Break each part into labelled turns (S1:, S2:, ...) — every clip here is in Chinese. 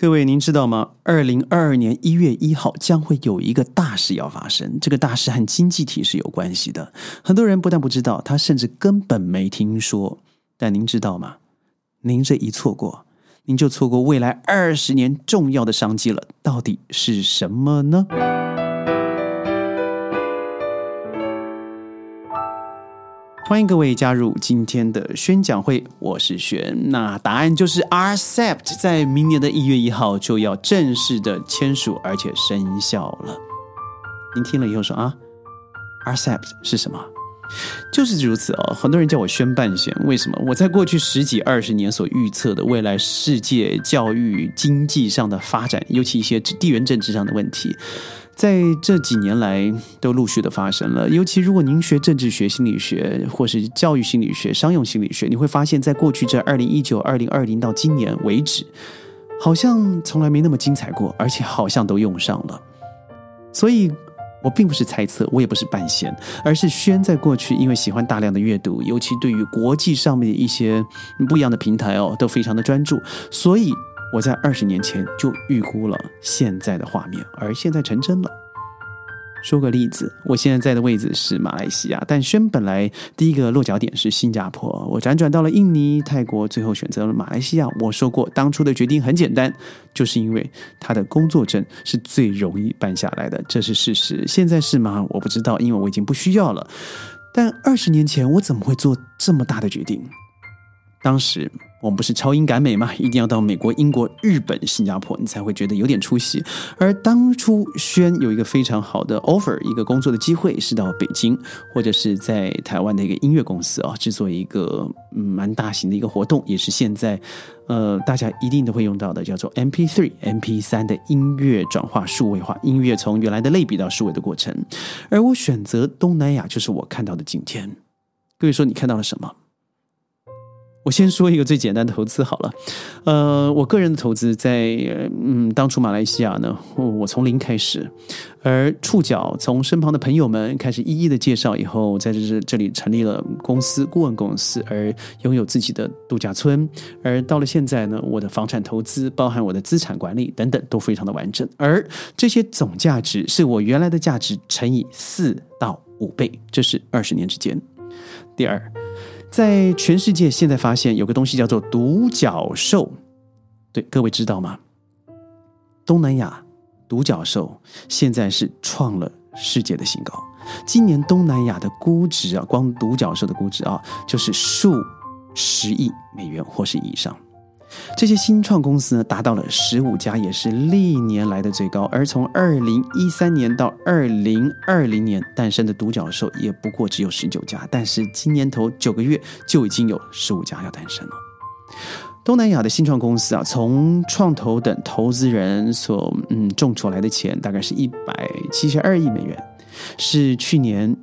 S1: 各位，您知道吗？二零二二年一月一号将会有一个大事要发生，这个大事和经济体是有关系的。很多人不但不知道，他甚至根本没听说。但您知道吗？您这一错过，您就错过未来二十年重要的商机了。到底是什么呢？欢迎各位加入今天的宣讲会，我是轩。那答案就是 RCEP，在明年的一月一号就要正式的签署，而且生效了。您听了以后说啊，RCEP 是什么？就是如此哦。很多人叫我宣半仙，为什么？我在过去十几二十年所预测的未来世界教育经济上的发展，尤其一些地缘政治上的问题。在这几年来，都陆续的发生了。尤其如果您学政治学、心理学，或是教育心理学、商用心理学，你会发现在过去这二零一九、二零二零到今年为止，好像从来没那么精彩过，而且好像都用上了。所以，我并不是猜测，我也不是半仙，而是轩在过去因为喜欢大量的阅读，尤其对于国际上面的一些不一样的平台哦，都非常的专注，所以。我在二十年前就预估了现在的画面，而现在成真了。说个例子，我现在在的位置是马来西亚，但轩本来第一个落脚点是新加坡，我辗转到了印尼、泰国，最后选择了马来西亚。我说过，当初的决定很简单，就是因为他的工作证是最容易办下来的，这是事实。现在是吗？我不知道，因为我已经不需要了。但二十年前，我怎么会做这么大的决定？当时。我们不是超英赶美吗？一定要到美国、英国、日本、新加坡，你才会觉得有点出息。而当初轩有一个非常好的 offer，一个工作的机会是到北京，或者是在台湾的一个音乐公司啊，制作一个蛮大型的一个活动，也是现在呃大家一定都会用到的，叫做 MP3、MP3 的音乐转化数位化，音乐从原来的类比到数位的过程。而我选择东南亚，就是我看到的景天。各位说，你看到了什么？我先说一个最简单的投资好了，呃，我个人的投资在嗯，当初马来西亚呢，我从零开始，而触角从身旁的朋友们开始一一的介绍以后，在这这里成立了公司顾问公司，而拥有自己的度假村，而到了现在呢，我的房产投资包含我的资产管理等等都非常的完整，而这些总价值是我原来的价值乘以四到五倍，这是二十年之间。第二。在全世界，现在发现有个东西叫做独角兽，对各位知道吗？东南亚独角兽现在是创了世界的新高。今年东南亚的估值啊，光独角兽的估值啊，就是数十亿美元或是以上。这些新创公司呢，达到了十五家，也是历年来的最高。而从二零一三年到二零二零年诞生的独角兽，也不过只有十九家。但是今年头九个月就已经有十五家要诞生了。东南亚的新创公司啊，从创投等投资人所嗯种出来的钱，大概是一百七十二亿美元，是去年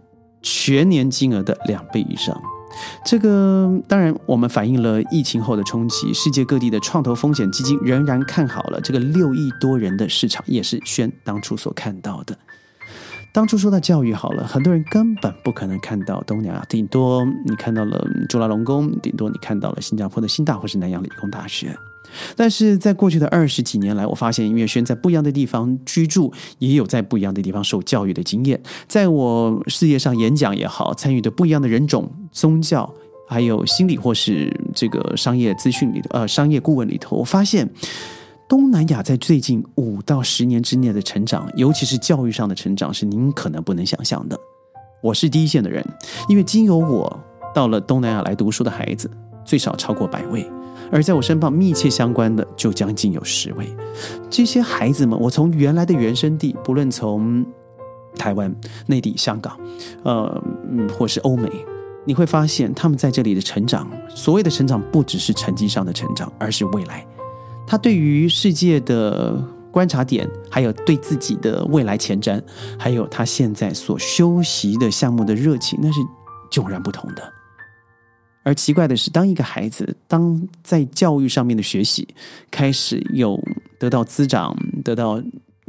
S1: 全年金额的两倍以上。这个当然，我们反映了疫情后的冲击。世界各地的创投风险基金仍然看好了这个六亿多人的市场，也是轩当初所看到的。当初说到教育好了，很多人根本不可能看到东南亚，顶多你看到了朱拉隆功，顶多你看到了新加坡的新大或是南洋理工大学。但是在过去的二十几年来，我发现音乐轩在不一样的地方居住，也有在不一样的地方受教育的经验。在我事业上演讲也好，参与的不一样的人种、宗教，还有心理或是这个商业资讯里的，呃，商业顾问里头，我发现东南亚在最近五到十年之内的成长，尤其是教育上的成长，是您可能不能想象的。我是第一线的人，因为经由我到了东南亚来读书的孩子，最少超过百位。而在我身旁密切相关的就将近有十位，这些孩子们，我从原来的原生地，不论从台湾、内地、香港，呃，嗯，或是欧美，你会发现他们在这里的成长，所谓的成长，不只是成绩上的成长，而是未来，他对于世界的观察点，还有对自己的未来前瞻，还有他现在所修习的项目的热情，那是迥然不同的。而奇怪的是，当一个孩子当在教育上面的学习开始有得到滋长、得到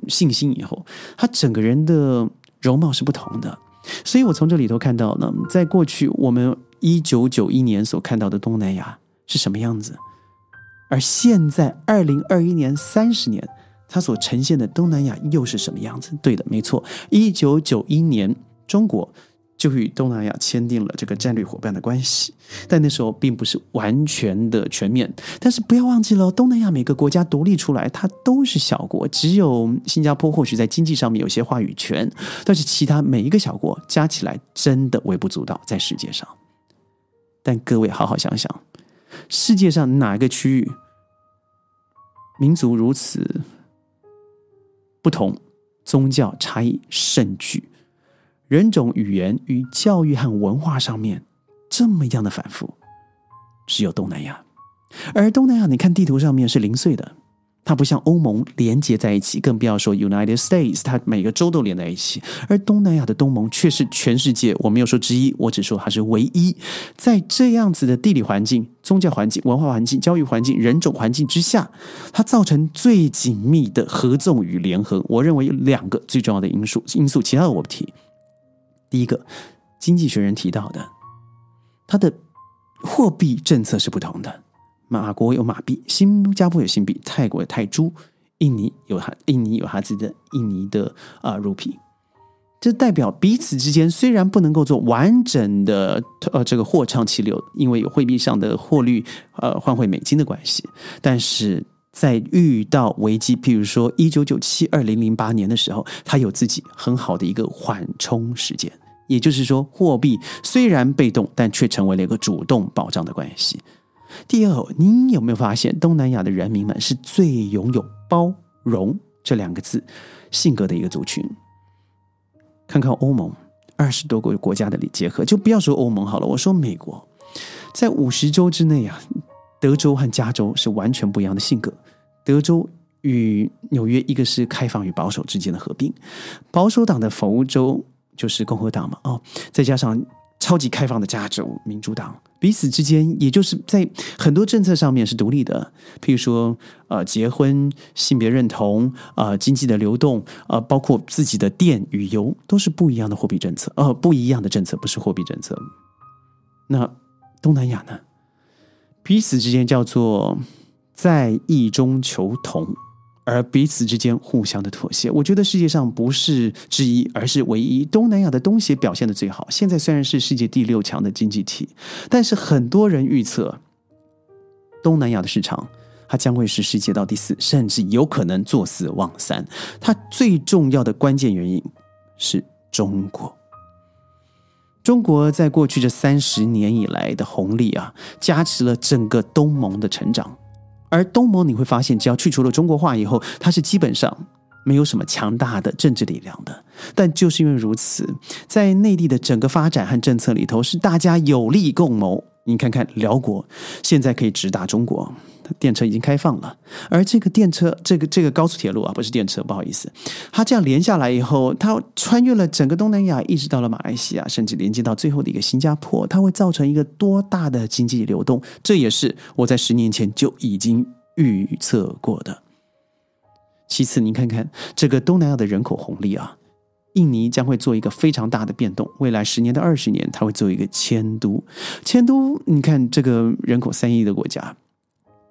S1: 信心以后，他整个人的容貌是不同的。所以我从这里头看到呢，在过去我们一九九一年所看到的东南亚是什么样子，而现在二零二一年三十年，它所呈现的东南亚又是什么样子？对的，没错，一九九一年中国。就与东南亚签订了这个战略伙伴的关系，但那时候并不是完全的全面。但是不要忘记了，东南亚每个国家独立出来，它都是小国，只有新加坡或许在经济上面有些话语权，但是其他每一个小国加起来真的微不足道在世界上。但各位好好想想，世界上哪个区域民族如此不同，宗教差异甚巨？人种、语言与教育和文化上面这么样的反复，只有东南亚。而东南亚，你看地图上面是零碎的，它不像欧盟连接在一起，更不要说 United States，它每个州都连在一起。而东南亚的东盟却是全世界，我没有说之一，我只说它是唯一。在这样子的地理环境、宗教环境、文化环境、教育环境、人种环境之下，它造成最紧密的合纵与联合。我认为有两个最重要的因素，因素其他的我不提。第一个，经济学人提到的，它的货币政策是不同的。马国有马币，新加坡有新币，泰国有泰铢，印尼有它，印尼有它自己的印尼的啊卢皮。这代表彼此之间虽然不能够做完整的呃这个货畅其流，因为有汇币上的汇率呃换汇美金的关系，但是在遇到危机，譬如说一九九七二零零八年的时候，它有自己很好的一个缓冲时间。也就是说，货币虽然被动，但却成为了一个主动保障的关系。第二，您有没有发现，东南亚的人民们是最拥有包容这两个字性格的一个族群？看看欧盟二十多个国家的结合，就不要说欧盟好了，我说美国，在五十州之内啊，德州和加州是完全不一样的性格。德州与纽约，一个是开放与保守之间的合并，保守党的佛州。就是共和党嘛，哦，再加上超级开放的加州民主党，彼此之间也就是在很多政策上面是独立的，譬如说呃结婚、性别认同、啊经济的流动、啊包括自己的电与油都是不一样的货币政策，哦不一样的政策不是货币政策。那东南亚呢？彼此之间叫做在异中求同。而彼此之间互相的妥协，我觉得世界上不是之一，而是唯一。东南亚的东协表现的最好。现在虽然是世界第六强的经济体，但是很多人预测，东南亚的市场它将会是世界到第四，甚至有可能坐死望三。它最重要的关键原因是中国。中国在过去这三十年以来的红利啊，加持了整个东盟的成长。而东盟你会发现，只要去除了中国化以后，它是基本上没有什么强大的政治力量的。但就是因为如此，在内地的整个发展和政策里头，是大家有利共谋。你看看辽国，现在可以直达中国。电车已经开放了，而这个电车，这个这个高速铁路啊，不是电车，不好意思，它这样连下来以后，它穿越了整个东南亚，一直到了马来西亚，甚至连接到最后的一个新加坡，它会造成一个多大的经济流动？这也是我在十年前就已经预测过的。其次，您看看这个东南亚的人口红利啊，印尼将会做一个非常大的变动，未来十年到二十年，它会做一个迁都。迁都，你看这个人口三亿的国家。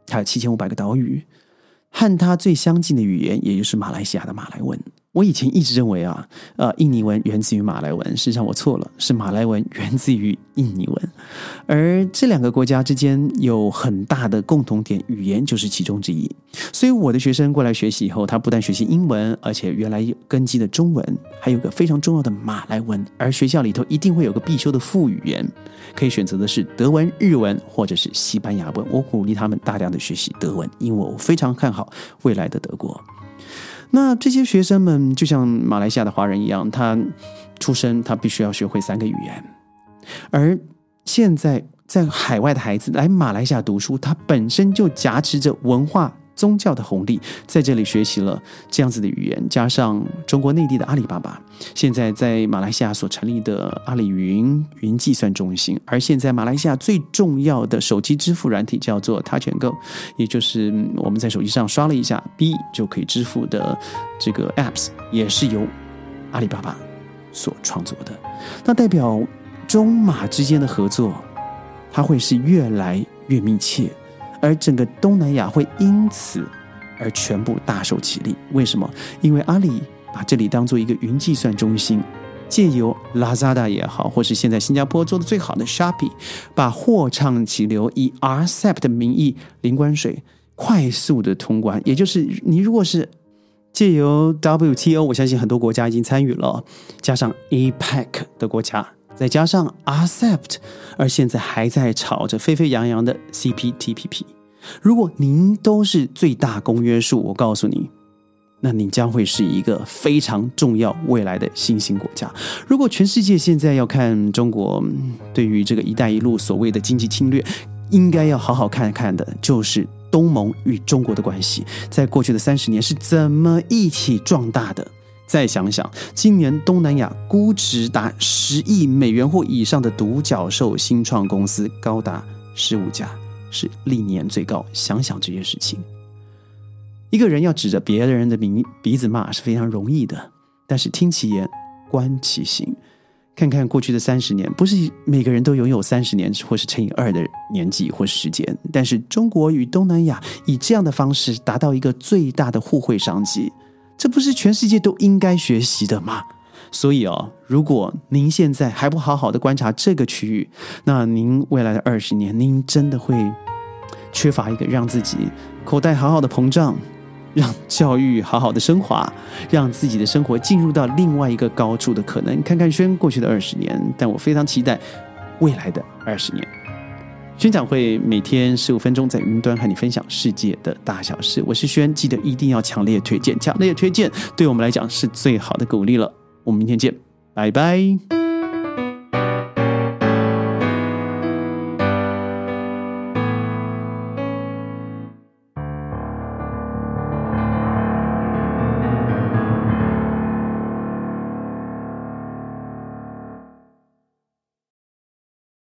S1: 它有七千五百个岛屿，和它最相近的语言，也就是马来西亚的马来文。我以前一直认为啊，呃，印尼文源自于马来文，实际上我错了，是马来文源自于印尼文。而这两个国家之间有很大的共同点，语言就是其中之一。所以我的学生过来学习以后，他不但学习英文，而且原来根基的中文，还有个非常重要的马来文。而学校里头一定会有个必修的副语言，可以选择的是德文、日文或者是西班牙文。我鼓励他们大量的学习德文，因为我非常看好未来的德国。那这些学生们就像马来西亚的华人一样，他出生他必须要学会三个语言，而现在在海外的孩子来马来西亚读书，他本身就夹持着文化。宗教的红利在这里学习了这样子的语言，加上中国内地的阿里巴巴，现在在马来西亚所成立的阿里云云计算中心，而现在马来西亚最重要的手机支付软体叫做 Touch and Go，也就是我们在手机上刷了一下 B 就可以支付的这个 Apps，也是由阿里巴巴所创作的。那代表中马之间的合作，它会是越来越密切。而整个东南亚会因此而全部大受其利。为什么？因为阿里把这里当做一个云计算中心，借由 Lazada 也好，或是现在新加坡做的最好的 Shopee，把货畅其流，以 RCEP 的名义零关税快速的通关。也就是你如果是借由 WTO，我相信很多国家已经参与了，加上 APEC 的国家，再加上 Acep，而现在还在吵着沸沸扬扬的 CPTPP。如果您都是最大公约数，我告诉你，那你将会是一个非常重要未来的新兴国家。如果全世界现在要看中国对于这个“一带一路”所谓的经济侵略，应该要好好看看的，就是东盟与中国的关系，在过去的三十年是怎么一起壮大的。再想想，今年东南亚估值达十亿美元或以上的独角兽新创公司高达十五家，是历年最高。想想这件事情，一个人要指着别人的名鼻子骂是非常容易的，但是听其言，观其行。看看过去的三十年，不是每个人都拥有三十年或是乘以二的年纪或时间，但是中国与东南亚以这样的方式达到一个最大的互惠商机，这不是全世界都应该学习的吗？所以哦，如果您现在还不好好的观察这个区域，那您未来的二十年，您真的会缺乏一个让自己口袋好好的膨胀。让教育好好的升华，让自己的生活进入到另外一个高处的可能。看看轩过去的二十年，但我非常期待未来的二十年。宣讲会每天十五分钟，在云端和你分享世界的大小事。我是轩，记得一定要强烈推荐，强烈推荐，对我们来讲是最好的鼓励了。我们明天见，拜拜。